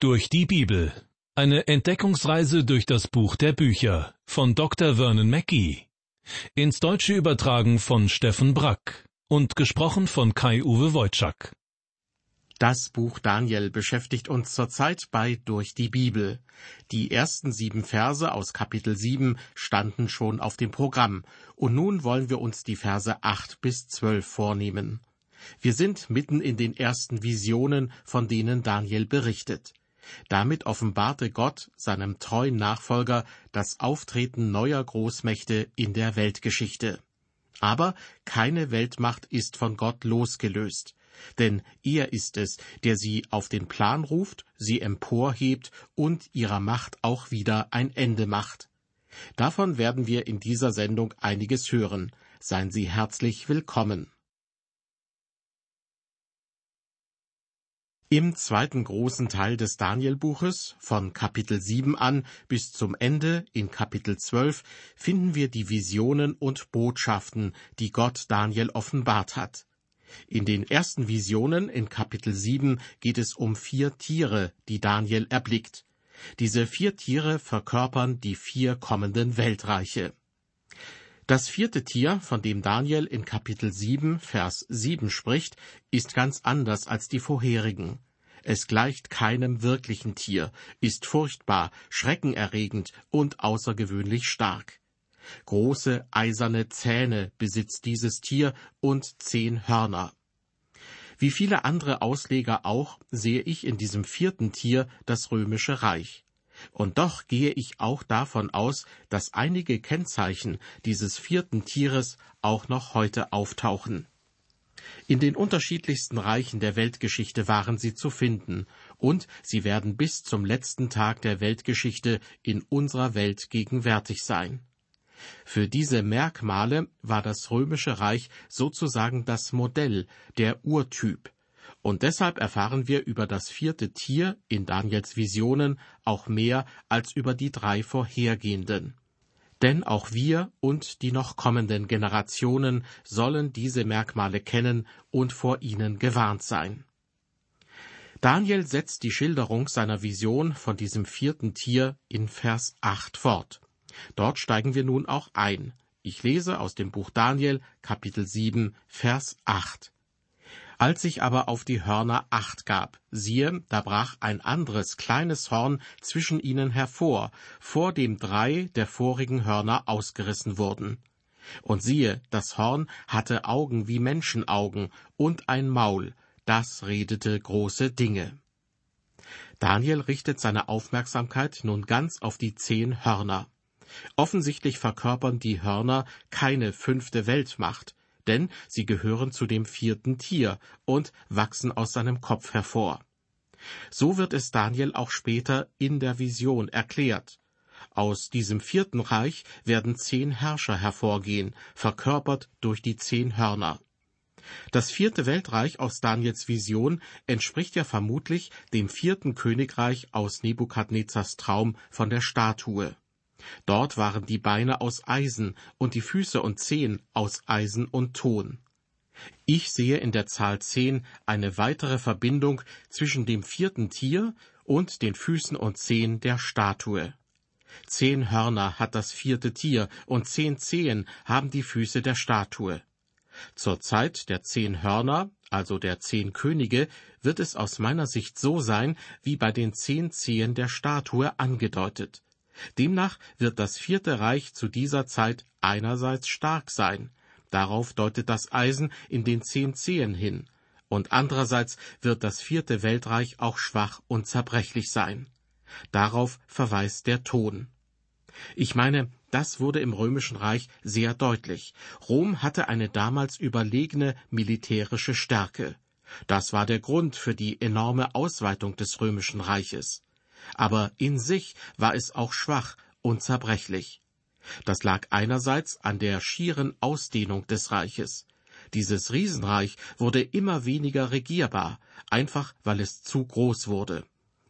Durch die Bibel. Eine Entdeckungsreise durch das Buch der Bücher von Dr. Vernon Mackey. Ins Deutsche übertragen von Steffen Brack und gesprochen von Kai-Uwe Wojczak. Das Buch Daniel beschäftigt uns zurzeit bei Durch die Bibel. Die ersten sieben Verse aus Kapitel sieben standen schon auf dem Programm, und nun wollen wir uns die Verse acht bis zwölf vornehmen. Wir sind mitten in den ersten Visionen, von denen Daniel berichtet. Damit offenbarte Gott seinem treuen Nachfolger das Auftreten neuer Großmächte in der Weltgeschichte. Aber keine Weltmacht ist von Gott losgelöst, denn er ist es, der sie auf den Plan ruft, sie emporhebt und ihrer Macht auch wieder ein Ende macht. Davon werden wir in dieser Sendung einiges hören. Seien Sie herzlich willkommen. Im zweiten großen Teil des Danielbuches, von Kapitel 7 an bis zum Ende in Kapitel 12, finden wir die Visionen und Botschaften, die Gott Daniel offenbart hat. In den ersten Visionen in Kapitel 7 geht es um vier Tiere, die Daniel erblickt. Diese vier Tiere verkörpern die vier kommenden Weltreiche. Das vierte Tier, von dem Daniel in Kapitel 7, Vers 7 spricht, ist ganz anders als die vorherigen. Es gleicht keinem wirklichen Tier, ist furchtbar, schreckenerregend und außergewöhnlich stark. Große eiserne Zähne besitzt dieses Tier und zehn Hörner. Wie viele andere Ausleger auch sehe ich in diesem vierten Tier das römische Reich. Und doch gehe ich auch davon aus, dass einige Kennzeichen dieses vierten Tieres auch noch heute auftauchen. In den unterschiedlichsten Reichen der Weltgeschichte waren sie zu finden, und sie werden bis zum letzten Tag der Weltgeschichte in unserer Welt gegenwärtig sein. Für diese Merkmale war das römische Reich sozusagen das Modell, der Urtyp, und deshalb erfahren wir über das vierte Tier in Daniels Visionen auch mehr als über die drei vorhergehenden. Denn auch wir und die noch kommenden Generationen sollen diese Merkmale kennen und vor ihnen gewarnt sein. Daniel setzt die Schilderung seiner Vision von diesem vierten Tier in Vers 8 fort. Dort steigen wir nun auch ein. Ich lese aus dem Buch Daniel, Kapitel 7, Vers 8. Als ich aber auf die Hörner acht gab, siehe, da brach ein anderes kleines Horn zwischen ihnen hervor, vor dem drei der vorigen Hörner ausgerissen wurden. Und siehe, das Horn hatte Augen wie Menschenaugen und ein Maul, das redete große Dinge. Daniel richtet seine Aufmerksamkeit nun ganz auf die zehn Hörner. Offensichtlich verkörpern die Hörner keine fünfte Weltmacht, denn sie gehören zu dem vierten Tier und wachsen aus seinem Kopf hervor. So wird es Daniel auch später in der Vision erklärt. Aus diesem vierten Reich werden zehn Herrscher hervorgehen, verkörpert durch die zehn Hörner. Das vierte Weltreich aus Daniels Vision entspricht ja vermutlich dem vierten Königreich aus Nebukadnezars Traum von der Statue. Dort waren die Beine aus Eisen und die Füße und Zehen aus Eisen und Ton. Ich sehe in der Zahl zehn eine weitere Verbindung zwischen dem vierten Tier und den Füßen und Zehen der Statue. Zehn Hörner hat das vierte Tier und zehn Zehen haben die Füße der Statue. Zur Zeit der zehn Hörner, also der zehn Könige, wird es aus meiner Sicht so sein, wie bei den zehn Zehen der Statue angedeutet. Demnach wird das vierte Reich zu dieser Zeit einerseits stark sein, darauf deutet das Eisen in den zehn Zehen hin, und andererseits wird das vierte Weltreich auch schwach und zerbrechlich sein. Darauf verweist der Ton. Ich meine, das wurde im römischen Reich sehr deutlich. Rom hatte eine damals überlegene militärische Stärke. Das war der Grund für die enorme Ausweitung des römischen Reiches aber in sich war es auch schwach und zerbrechlich. Das lag einerseits an der schieren Ausdehnung des Reiches. Dieses Riesenreich wurde immer weniger regierbar, einfach weil es zu groß wurde.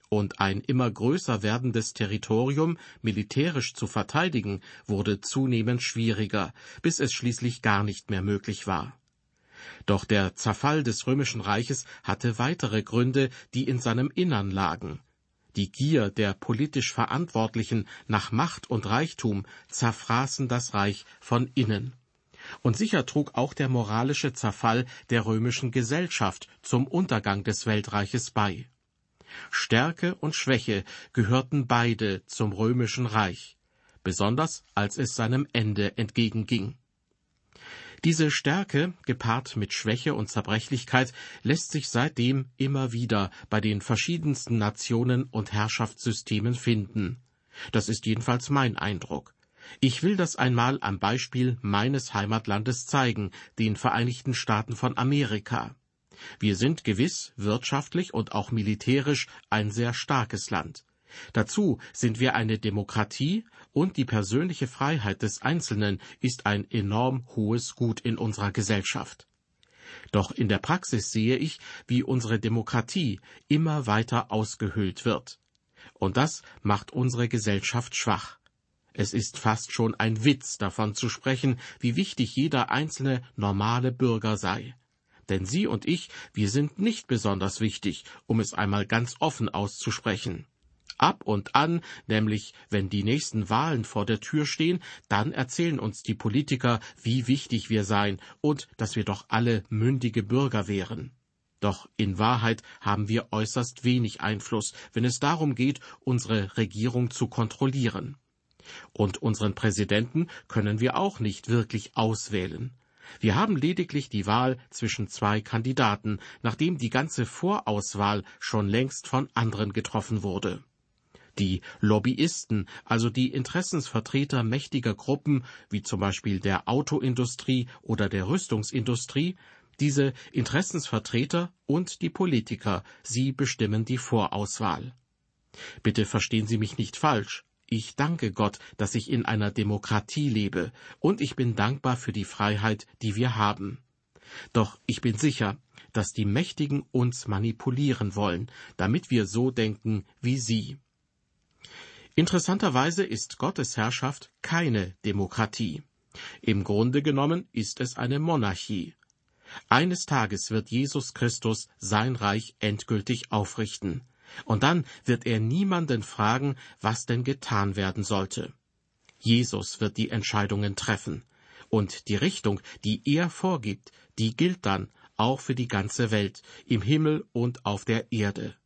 Und ein immer größer werdendes Territorium militärisch zu verteidigen, wurde zunehmend schwieriger, bis es schließlich gar nicht mehr möglich war. Doch der Zerfall des römischen Reiches hatte weitere Gründe, die in seinem Innern lagen. Die Gier der politisch Verantwortlichen nach Macht und Reichtum zerfraßen das Reich von innen. Und sicher trug auch der moralische Zerfall der römischen Gesellschaft zum Untergang des Weltreiches bei. Stärke und Schwäche gehörten beide zum römischen Reich, besonders als es seinem Ende entgegenging. Diese Stärke, gepaart mit Schwäche und Zerbrechlichkeit, lässt sich seitdem immer wieder bei den verschiedensten Nationen und Herrschaftssystemen finden. Das ist jedenfalls mein Eindruck. Ich will das einmal am Beispiel meines Heimatlandes zeigen, den Vereinigten Staaten von Amerika. Wir sind gewiss wirtschaftlich und auch militärisch ein sehr starkes Land. Dazu sind wir eine Demokratie und die persönliche Freiheit des Einzelnen ist ein enorm hohes Gut in unserer Gesellschaft. Doch in der Praxis sehe ich, wie unsere Demokratie immer weiter ausgehöhlt wird. Und das macht unsere Gesellschaft schwach. Es ist fast schon ein Witz davon zu sprechen, wie wichtig jeder einzelne normale Bürger sei. Denn Sie und ich, wir sind nicht besonders wichtig, um es einmal ganz offen auszusprechen. Ab und an, nämlich wenn die nächsten Wahlen vor der Tür stehen, dann erzählen uns die Politiker, wie wichtig wir seien und dass wir doch alle mündige Bürger wären. Doch in Wahrheit haben wir äußerst wenig Einfluss, wenn es darum geht, unsere Regierung zu kontrollieren. Und unseren Präsidenten können wir auch nicht wirklich auswählen. Wir haben lediglich die Wahl zwischen zwei Kandidaten, nachdem die ganze Vorauswahl schon längst von anderen getroffen wurde. Die Lobbyisten, also die Interessensvertreter mächtiger Gruppen, wie zum Beispiel der Autoindustrie oder der Rüstungsindustrie, diese Interessensvertreter und die Politiker, sie bestimmen die Vorauswahl. Bitte verstehen Sie mich nicht falsch. Ich danke Gott, dass ich in einer Demokratie lebe, und ich bin dankbar für die Freiheit, die wir haben. Doch ich bin sicher, dass die Mächtigen uns manipulieren wollen, damit wir so denken wie sie. Interessanterweise ist Gottes Herrschaft keine Demokratie. Im Grunde genommen ist es eine Monarchie. Eines Tages wird Jesus Christus sein Reich endgültig aufrichten. Und dann wird er niemanden fragen, was denn getan werden sollte. Jesus wird die Entscheidungen treffen. Und die Richtung, die er vorgibt, die gilt dann auch für die ganze Welt, im Himmel und auf der Erde.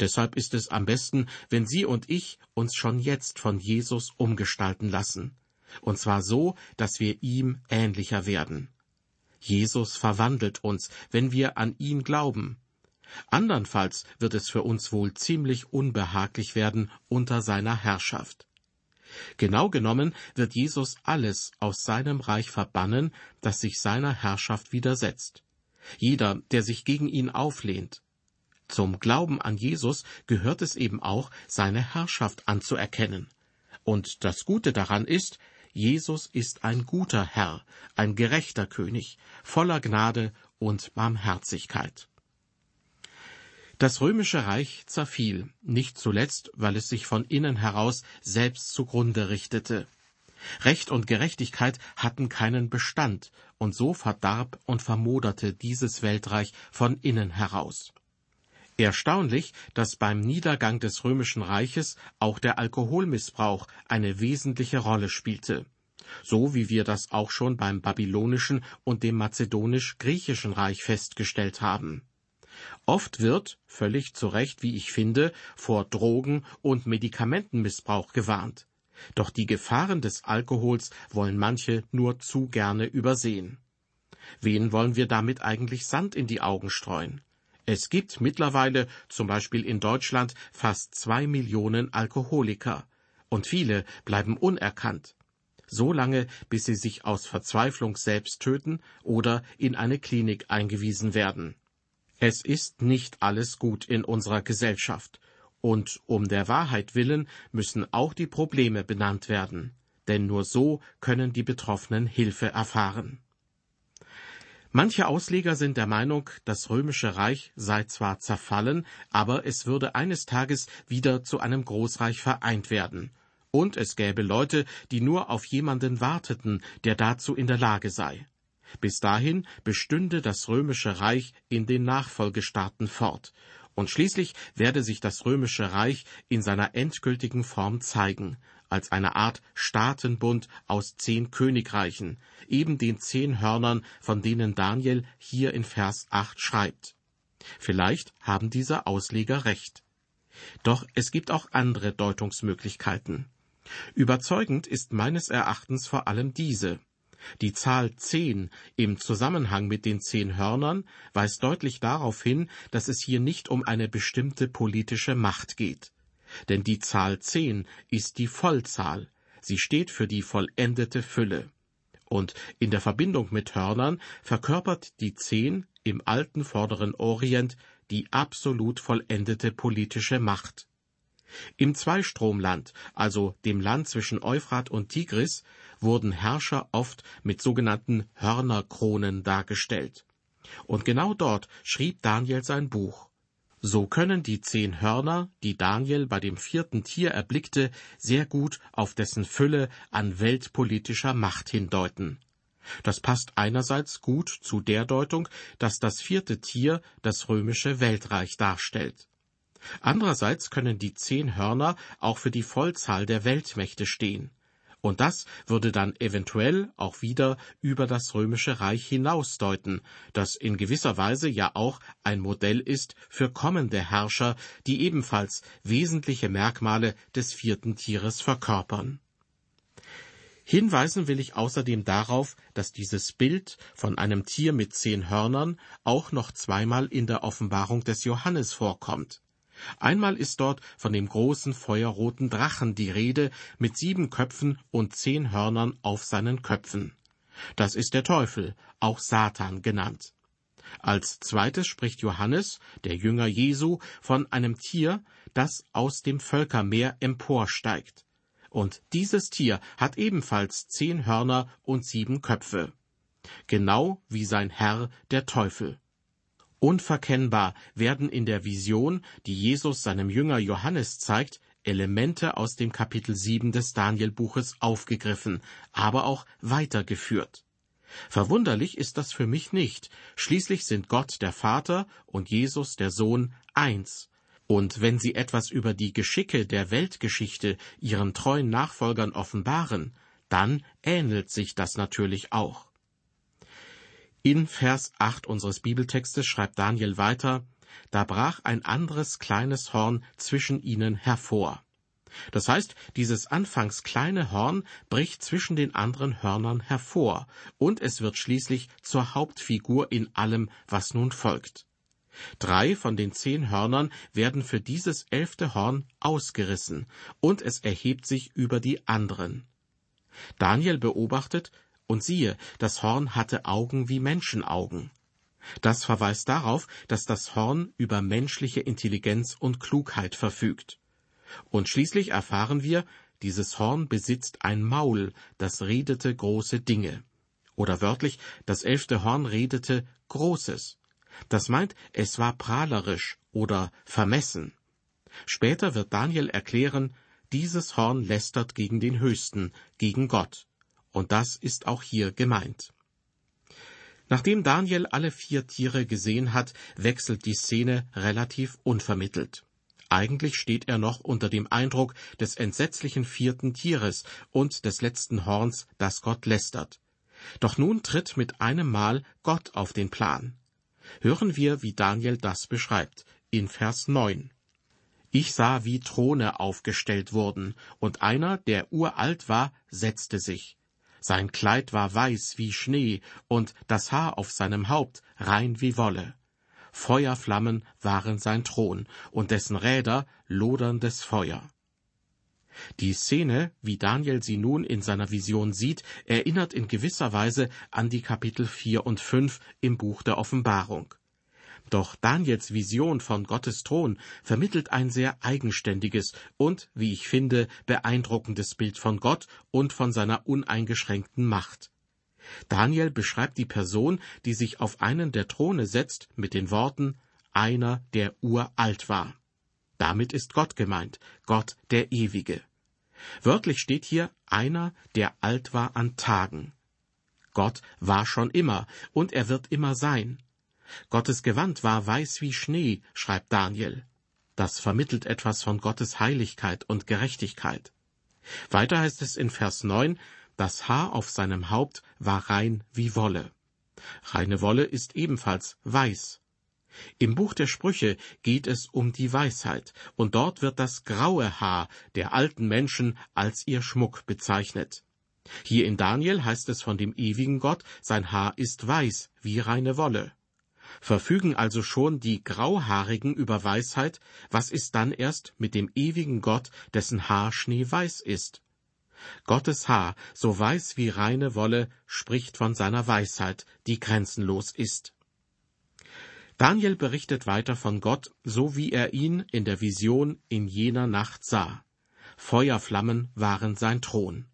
Deshalb ist es am besten, wenn Sie und ich uns schon jetzt von Jesus umgestalten lassen. Und zwar so, dass wir ihm ähnlicher werden. Jesus verwandelt uns, wenn wir an ihn glauben. Andernfalls wird es für uns wohl ziemlich unbehaglich werden unter seiner Herrschaft. Genau genommen wird Jesus alles aus seinem Reich verbannen, das sich seiner Herrschaft widersetzt. Jeder, der sich gegen ihn auflehnt. Zum Glauben an Jesus gehört es eben auch, seine Herrschaft anzuerkennen. Und das Gute daran ist, Jesus ist ein guter Herr, ein gerechter König, voller Gnade und Barmherzigkeit. Das römische Reich zerfiel, nicht zuletzt, weil es sich von innen heraus selbst zugrunde richtete. Recht und Gerechtigkeit hatten keinen Bestand, und so verdarb und vermoderte dieses Weltreich von innen heraus. Erstaunlich, dass beim Niedergang des römischen Reiches auch der Alkoholmissbrauch eine wesentliche Rolle spielte, so wie wir das auch schon beim babylonischen und dem mazedonisch-griechischen Reich festgestellt haben. Oft wird, völlig zu Recht, wie ich finde, vor Drogen- und Medikamentenmissbrauch gewarnt. Doch die Gefahren des Alkohols wollen manche nur zu gerne übersehen. Wen wollen wir damit eigentlich Sand in die Augen streuen? Es gibt mittlerweile, zum Beispiel in Deutschland, fast zwei Millionen Alkoholiker, und viele bleiben unerkannt, so lange, bis sie sich aus Verzweiflung selbst töten oder in eine Klinik eingewiesen werden. Es ist nicht alles gut in unserer Gesellschaft, und um der Wahrheit willen müssen auch die Probleme benannt werden, denn nur so können die Betroffenen Hilfe erfahren. Manche Ausleger sind der Meinung, das römische Reich sei zwar zerfallen, aber es würde eines Tages wieder zu einem Großreich vereint werden, und es gäbe Leute, die nur auf jemanden warteten, der dazu in der Lage sei. Bis dahin bestünde das römische Reich in den Nachfolgestaaten fort, Und schließlich werde sich das römische Reich in seiner endgültigen Form zeigen, als eine Art Staatenbund aus zehn Königreichen, eben den zehn Hörnern, von denen Daniel hier in Vers 8 schreibt. Vielleicht haben diese Ausleger recht. Doch es gibt auch andere Deutungsmöglichkeiten. Überzeugend ist meines Erachtens vor allem diese. Die Zahl zehn im Zusammenhang mit den zehn Hörnern weist deutlich darauf hin, dass es hier nicht um eine bestimmte politische Macht geht. Denn die Zahl zehn ist die Vollzahl. Sie steht für die vollendete Fülle. Und in der Verbindung mit Hörnern verkörpert die Zehn im alten Vorderen Orient die absolut vollendete politische Macht. Im Zweistromland, also dem Land zwischen Euphrat und Tigris, wurden Herrscher oft mit sogenannten Hörnerkronen dargestellt. Und genau dort schrieb Daniel sein Buch. So können die zehn Hörner, die Daniel bei dem vierten Tier erblickte, sehr gut auf dessen Fülle an weltpolitischer Macht hindeuten. Das passt einerseits gut zu der Deutung, dass das vierte Tier das römische Weltreich darstellt. Andererseits können die zehn Hörner auch für die Vollzahl der Weltmächte stehen. Und das würde dann eventuell auch wieder über das römische Reich hinausdeuten, das in gewisser Weise ja auch ein Modell ist für kommende Herrscher, die ebenfalls wesentliche Merkmale des vierten Tieres verkörpern. Hinweisen will ich außerdem darauf, dass dieses Bild von einem Tier mit zehn Hörnern auch noch zweimal in der Offenbarung des Johannes vorkommt. Einmal ist dort von dem großen feuerroten Drachen die Rede mit sieben Köpfen und zehn Hörnern auf seinen Köpfen. Das ist der Teufel, auch Satan genannt. Als zweites spricht Johannes, der Jünger Jesu, von einem Tier, das aus dem Völkermeer emporsteigt. Und dieses Tier hat ebenfalls zehn Hörner und sieben Köpfe. Genau wie sein Herr, der Teufel. Unverkennbar werden in der Vision, die Jesus seinem Jünger Johannes zeigt, Elemente aus dem Kapitel 7 des Danielbuches aufgegriffen, aber auch weitergeführt. Verwunderlich ist das für mich nicht. Schließlich sind Gott der Vater und Jesus der Sohn eins. Und wenn sie etwas über die Geschicke der Weltgeschichte ihren treuen Nachfolgern offenbaren, dann ähnelt sich das natürlich auch. In Vers 8 unseres Bibeltextes schreibt Daniel weiter, da brach ein anderes kleines Horn zwischen ihnen hervor. Das heißt, dieses anfangs kleine Horn bricht zwischen den anderen Hörnern hervor, und es wird schließlich zur Hauptfigur in allem, was nun folgt. Drei von den zehn Hörnern werden für dieses elfte Horn ausgerissen, und es erhebt sich über die anderen. Daniel beobachtet, und siehe, das Horn hatte Augen wie Menschenaugen. Das verweist darauf, dass das Horn über menschliche Intelligenz und Klugheit verfügt. Und schließlich erfahren wir, dieses Horn besitzt ein Maul, das redete große Dinge. Oder wörtlich, das elfte Horn redete Großes. Das meint, es war prahlerisch oder vermessen. Später wird Daniel erklären, dieses Horn lästert gegen den Höchsten, gegen Gott. Und das ist auch hier gemeint. Nachdem Daniel alle vier Tiere gesehen hat, wechselt die Szene relativ unvermittelt. Eigentlich steht er noch unter dem Eindruck des entsetzlichen vierten Tieres und des letzten Horns, das Gott lästert. Doch nun tritt mit einem Mal Gott auf den Plan. Hören wir, wie Daniel das beschreibt, in Vers 9. Ich sah, wie Throne aufgestellt wurden, und einer, der uralt war, setzte sich. Sein Kleid war weiß wie Schnee, und das Haar auf seinem Haupt rein wie Wolle. Feuerflammen waren sein Thron, und dessen Räder loderndes Feuer. Die Szene, wie Daniel sie nun in seiner Vision sieht, erinnert in gewisser Weise an die Kapitel vier und fünf im Buch der Offenbarung. Doch Daniels Vision von Gottes Thron vermittelt ein sehr eigenständiges und, wie ich finde, beeindruckendes Bild von Gott und von seiner uneingeschränkten Macht. Daniel beschreibt die Person, die sich auf einen der Throne setzt, mit den Worten einer, der uralt war. Damit ist Gott gemeint, Gott der Ewige. Wörtlich steht hier einer, der alt war an Tagen. Gott war schon immer und er wird immer sein. Gottes Gewand war weiß wie Schnee, schreibt Daniel. Das vermittelt etwas von Gottes Heiligkeit und Gerechtigkeit. Weiter heißt es in Vers 9, das Haar auf seinem Haupt war rein wie Wolle. Reine Wolle ist ebenfalls weiß. Im Buch der Sprüche geht es um die Weisheit, und dort wird das graue Haar der alten Menschen als ihr Schmuck bezeichnet. Hier in Daniel heißt es von dem ewigen Gott, sein Haar ist weiß wie reine Wolle. Verfügen also schon die Grauhaarigen über Weisheit, was ist dann erst mit dem ewigen Gott, dessen Haar schneeweiß ist? Gottes Haar, so weiß wie reine Wolle, spricht von seiner Weisheit, die grenzenlos ist. Daniel berichtet weiter von Gott, so wie er ihn in der Vision in jener Nacht sah. Feuerflammen waren sein Thron.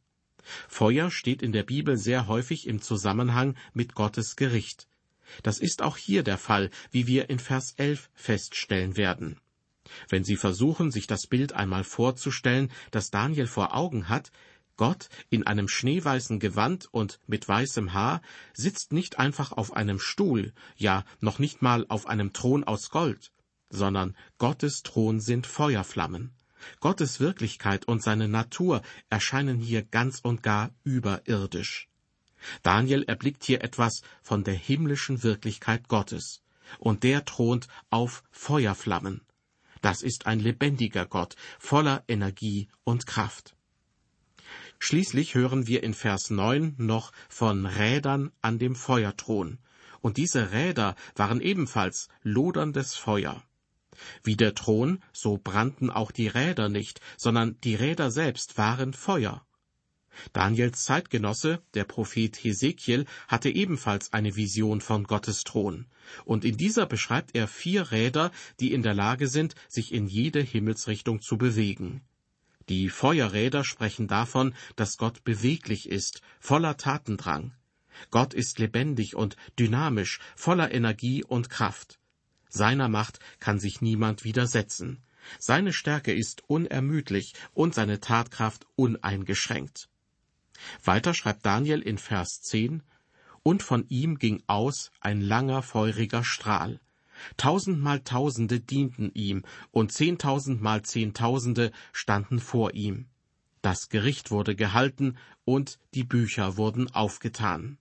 Feuer steht in der Bibel sehr häufig im Zusammenhang mit Gottes Gericht. Das ist auch hier der Fall, wie wir in Vers 11 feststellen werden. Wenn Sie versuchen, sich das Bild einmal vorzustellen, das Daniel vor Augen hat, Gott in einem schneeweißen Gewand und mit weißem Haar sitzt nicht einfach auf einem Stuhl, ja noch nicht mal auf einem Thron aus Gold, sondern Gottes Thron sind Feuerflammen. Gottes Wirklichkeit und seine Natur erscheinen hier ganz und gar überirdisch. Daniel erblickt hier etwas von der himmlischen Wirklichkeit Gottes, und der thront auf Feuerflammen. Das ist ein lebendiger Gott, voller Energie und Kraft. Schließlich hören wir in Vers 9 noch von Rädern an dem Feuerthron. Und diese Räder waren ebenfalls loderndes Feuer. Wie der Thron, so brannten auch die Räder nicht, sondern die Räder selbst waren Feuer. Daniels Zeitgenosse, der Prophet Hesekiel, hatte ebenfalls eine Vision von Gottes Thron. Und in dieser beschreibt er vier Räder, die in der Lage sind, sich in jede Himmelsrichtung zu bewegen. Die Feuerräder sprechen davon, dass Gott beweglich ist, voller Tatendrang. Gott ist lebendig und dynamisch, voller Energie und Kraft. Seiner Macht kann sich niemand widersetzen. Seine Stärke ist unermüdlich und seine Tatkraft uneingeschränkt. Weiter schreibt Daniel in Vers 10, Und von ihm ging aus ein langer feuriger Strahl. Tausendmal Tausende dienten ihm, und zehntausendmal Zehntausende standen vor ihm. Das Gericht wurde gehalten, und die Bücher wurden aufgetan.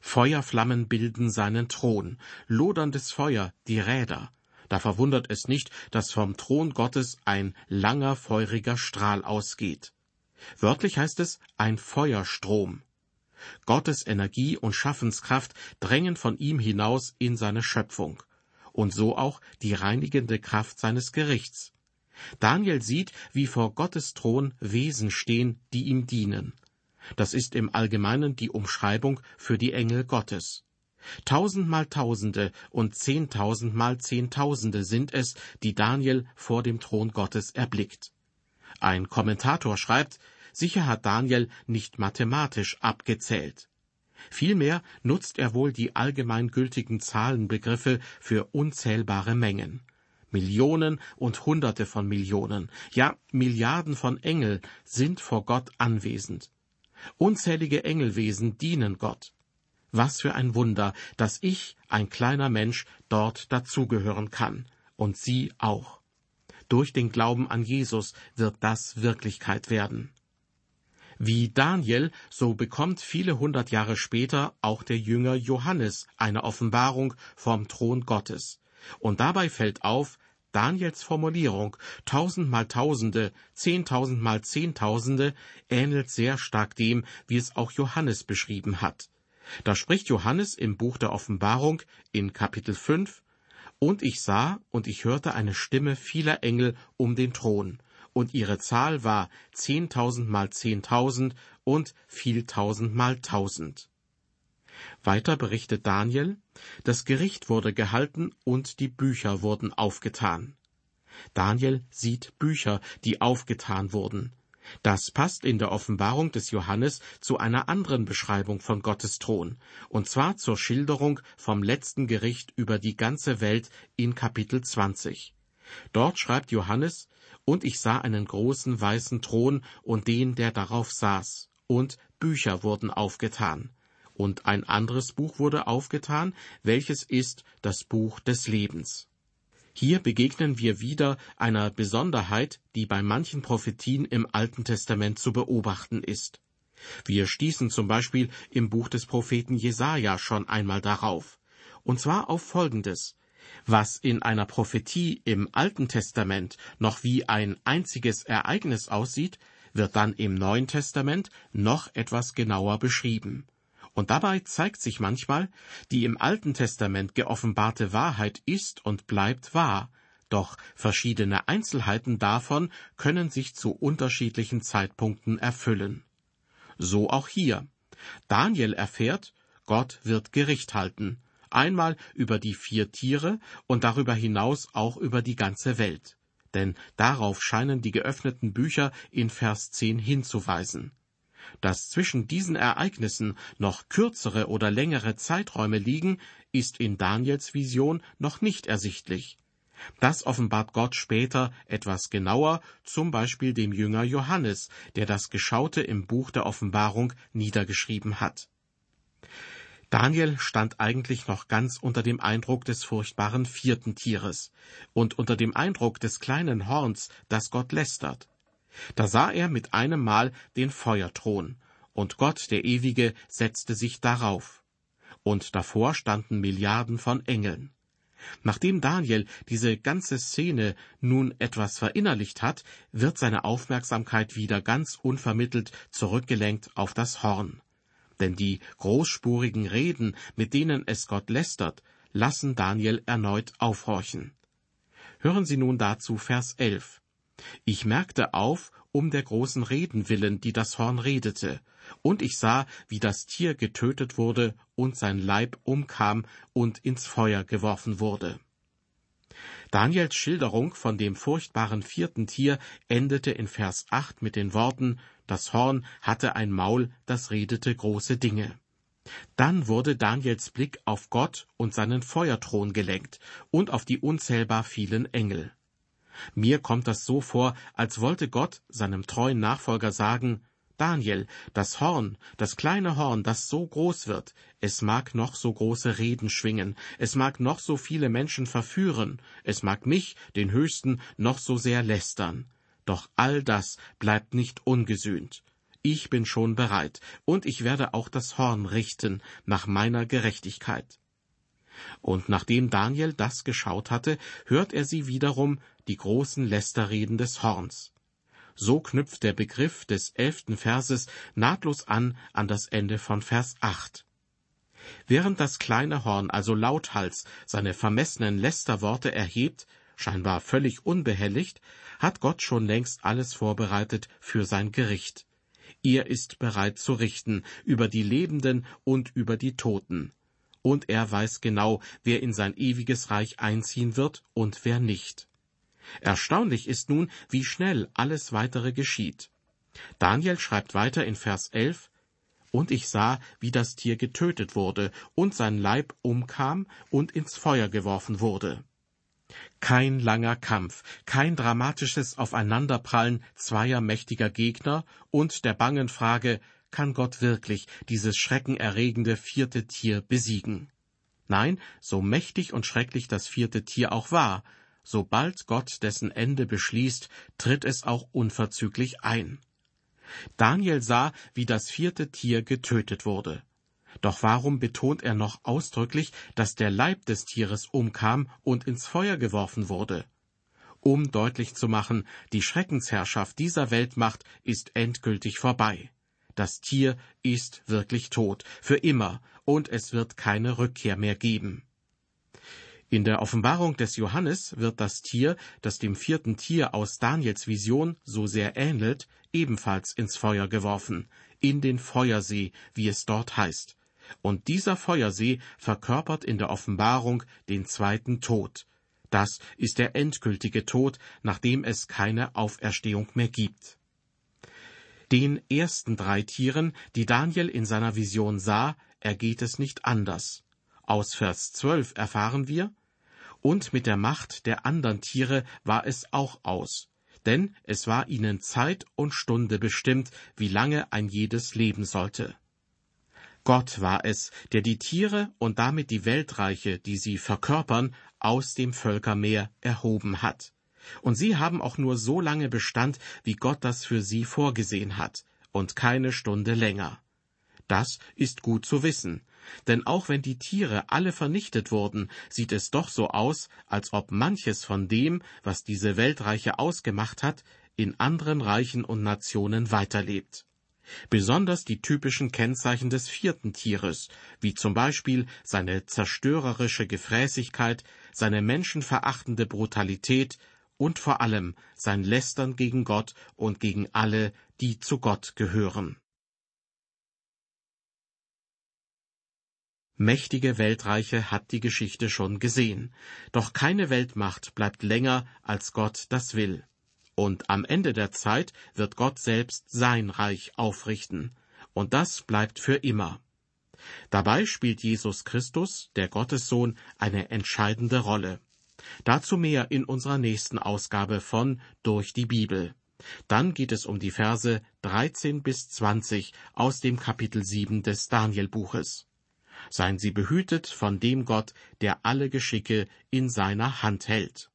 Feuerflammen bilden seinen Thron, loderndes Feuer die Räder. Da verwundert es nicht, dass vom Thron Gottes ein langer feuriger Strahl ausgeht. Wörtlich heißt es ein Feuerstrom. Gottes Energie und Schaffenskraft drängen von ihm hinaus in seine Schöpfung und so auch die reinigende Kraft seines Gerichts. Daniel sieht, wie vor Gottes Thron Wesen stehen, die ihm dienen. Das ist im Allgemeinen die Umschreibung für die Engel Gottes. Tausendmal Tausende und Zehntausendmal Zehntausende sind es, die Daniel vor dem Thron Gottes erblickt. Ein Kommentator schreibt, Sicher hat Daniel nicht mathematisch abgezählt. Vielmehr nutzt er wohl die allgemeingültigen Zahlenbegriffe für unzählbare Mengen. Millionen und Hunderte von Millionen, ja Milliarden von Engel sind vor Gott anwesend. Unzählige Engelwesen dienen Gott. Was für ein Wunder, dass ich, ein kleiner Mensch, dort dazugehören kann, und Sie auch. Durch den Glauben an Jesus wird das Wirklichkeit werden. Wie Daniel, so bekommt viele hundert Jahre später auch der Jünger Johannes eine Offenbarung vom Thron Gottes. Und dabei fällt auf, Daniels Formulierung tausendmal Tausende, zehntausendmal Zehntausende ähnelt sehr stark dem, wie es auch Johannes beschrieben hat. Da spricht Johannes im Buch der Offenbarung in Kapitel 5 Und ich sah und ich hörte eine Stimme vieler Engel um den Thron, und ihre Zahl war zehntausend mal zehntausend und vieltausend mal tausend. Weiter berichtet Daniel, das Gericht wurde gehalten und die Bücher wurden aufgetan. Daniel sieht Bücher, die aufgetan wurden. Das passt in der Offenbarung des Johannes zu einer anderen Beschreibung von Gottes Thron, und zwar zur Schilderung vom letzten Gericht über die ganze Welt in Kapitel 20. Dort schreibt Johannes, und ich sah einen großen weißen Thron und den, der darauf saß, und Bücher wurden aufgetan. und ein anderes Buch wurde aufgetan, welches ist das Buch des Lebens. Hier begegnen wir wieder einer Besonderheit, die bei manchen Prophetien im Alten Testament zu beobachten ist. Wir stießen zum Beispiel im Buch des Propheten Jesaja schon einmal darauf. Und zwar auf Folgendes. Was in einer Prophetie im Alten Testament noch wie ein einziges Ereignis aussieht, wird dann im Neuen Testament noch etwas genauer beschrieben. Und dabei zeigt sich manchmal, die im Alten Testament geoffenbarte Wahrheit ist und bleibt wahr, doch verschiedene Einzelheiten davon können sich zu unterschiedlichen Zeitpunkten erfüllen. So auch hier. Daniel erfährt, Gott wird Gericht halten, einmal über die vier Tiere und darüber hinaus auch über die ganze Welt. Denn darauf scheinen die geöffneten Bücher in Vers 10 hinzuweisen. Dass zwischen diesen Ereignissen noch kürzere oder längere Zeiträume liegen, ist in Daniels Vision noch nicht ersichtlich. Das offenbart Gott später etwas genauer, zum Beispiel dem Jünger Johannes, der das Geschaute im Buch der Offenbarung niedergeschrieben hat. Daniel stand eigentlich noch ganz unter dem Eindruck des furchtbaren vierten Tieres und unter dem Eindruck des kleinen Horns, das Gott lästert. Da sah er mit einem Mal den Feuerthron, und Gott, der Ewige, setzte sich darauf. Und davor standen Milliarden von Engeln. Nachdem Daniel diese ganze Szene nun etwas verinnerlicht hat, wird seine Aufmerksamkeit wieder ganz unvermittelt zurückgelenkt auf das Horn. Denn die großspurigen Reden, mit denen es Gott lästert, lassen Daniel erneut aufhorchen. Hören Sie nun dazu Vers 11. Ich merkte auf, um der großen Reden willen, die das Horn redete, und ich sah, wie das Tier getötet wurde und sein Leib umkam und ins Feuer geworfen wurde. Daniels Schilderung von dem furchtbaren vierten Tier endete in Vers 8 mit den Worten, das Horn hatte ein Maul, das redete große Dinge. Dann wurde Daniels Blick auf Gott und seinen Feuerthron gelenkt und auf die unzählbar vielen Engel. Mir kommt das so vor, als wollte Gott seinem treuen Nachfolger sagen, Daniel, das Horn, das kleine Horn, das so groß wird, es mag noch so große Reden schwingen, es mag noch so viele Menschen verführen, es mag mich, den Höchsten, noch so sehr lästern. Doch all das bleibt nicht ungesühnt. Ich bin schon bereit, und ich werde auch das Horn richten nach meiner Gerechtigkeit. Und nachdem Daniel das geschaut hatte, hört er sie wiederum, die großen Lästerreden des Horns. So knüpft der Begriff des elften Verses nahtlos an an das Ende von Vers acht. Während das kleine Horn also lauthals seine vermessenen Lästerworte erhebt, scheinbar völlig unbehelligt, hat Gott schon längst alles vorbereitet für sein Gericht. Er ist bereit zu richten über die Lebenden und über die Toten und er weiß genau, wer in sein ewiges Reich einziehen wird und wer nicht. Erstaunlich ist nun, wie schnell alles weitere geschieht. Daniel schreibt weiter in Vers 11, Und ich sah, wie das Tier getötet wurde, und sein Leib umkam und ins Feuer geworfen wurde. Kein langer Kampf, kein dramatisches Aufeinanderprallen zweier mächtiger Gegner und der bangen Frage, kann Gott wirklich dieses schreckenerregende vierte Tier besiegen. Nein, so mächtig und schrecklich das vierte Tier auch war, sobald Gott dessen Ende beschließt, tritt es auch unverzüglich ein. Daniel sah, wie das vierte Tier getötet wurde. Doch warum betont er noch ausdrücklich, dass der Leib des Tieres umkam und ins Feuer geworfen wurde? Um deutlich zu machen, die Schreckensherrschaft dieser Weltmacht ist endgültig vorbei. Das Tier ist wirklich tot, für immer, und es wird keine Rückkehr mehr geben. In der Offenbarung des Johannes wird das Tier, das dem vierten Tier aus Daniels Vision so sehr ähnelt, ebenfalls ins Feuer geworfen, in den Feuersee, wie es dort heißt. Und dieser Feuersee verkörpert in der Offenbarung den zweiten Tod. Das ist der endgültige Tod, nachdem es keine Auferstehung mehr gibt. Den ersten drei Tieren, die Daniel in seiner Vision sah, ergeht es nicht anders. Aus Vers 12 erfahren wir, und mit der Macht der anderen Tiere war es auch aus, denn es war ihnen Zeit und Stunde bestimmt, wie lange ein jedes leben sollte. Gott war es, der die Tiere und damit die Weltreiche, die sie verkörpern, aus dem Völkermeer erhoben hat. Und sie haben auch nur so lange Bestand, wie Gott das für sie vorgesehen hat, und keine Stunde länger. Das ist gut zu wissen, denn auch wenn die Tiere alle vernichtet wurden, sieht es doch so aus, als ob manches von dem, was diese Weltreiche ausgemacht hat, in anderen Reichen und Nationen weiterlebt. Besonders die typischen Kennzeichen des vierten Tieres, wie zum Beispiel seine zerstörerische Gefräßigkeit, seine menschenverachtende Brutalität und vor allem sein Lästern gegen Gott und gegen alle, die zu Gott gehören. Mächtige Weltreiche hat die Geschichte schon gesehen, doch keine Weltmacht bleibt länger, als Gott das will. Und am Ende der Zeit wird Gott selbst sein Reich aufrichten, und das bleibt für immer. Dabei spielt Jesus Christus, der Gottessohn, eine entscheidende Rolle. Dazu mehr in unserer nächsten Ausgabe von Durch die Bibel. Dann geht es um die Verse 13 bis 20 aus dem Kapitel 7 des Danielbuches. Seien Sie behütet von dem Gott, der alle Geschicke in seiner Hand hält.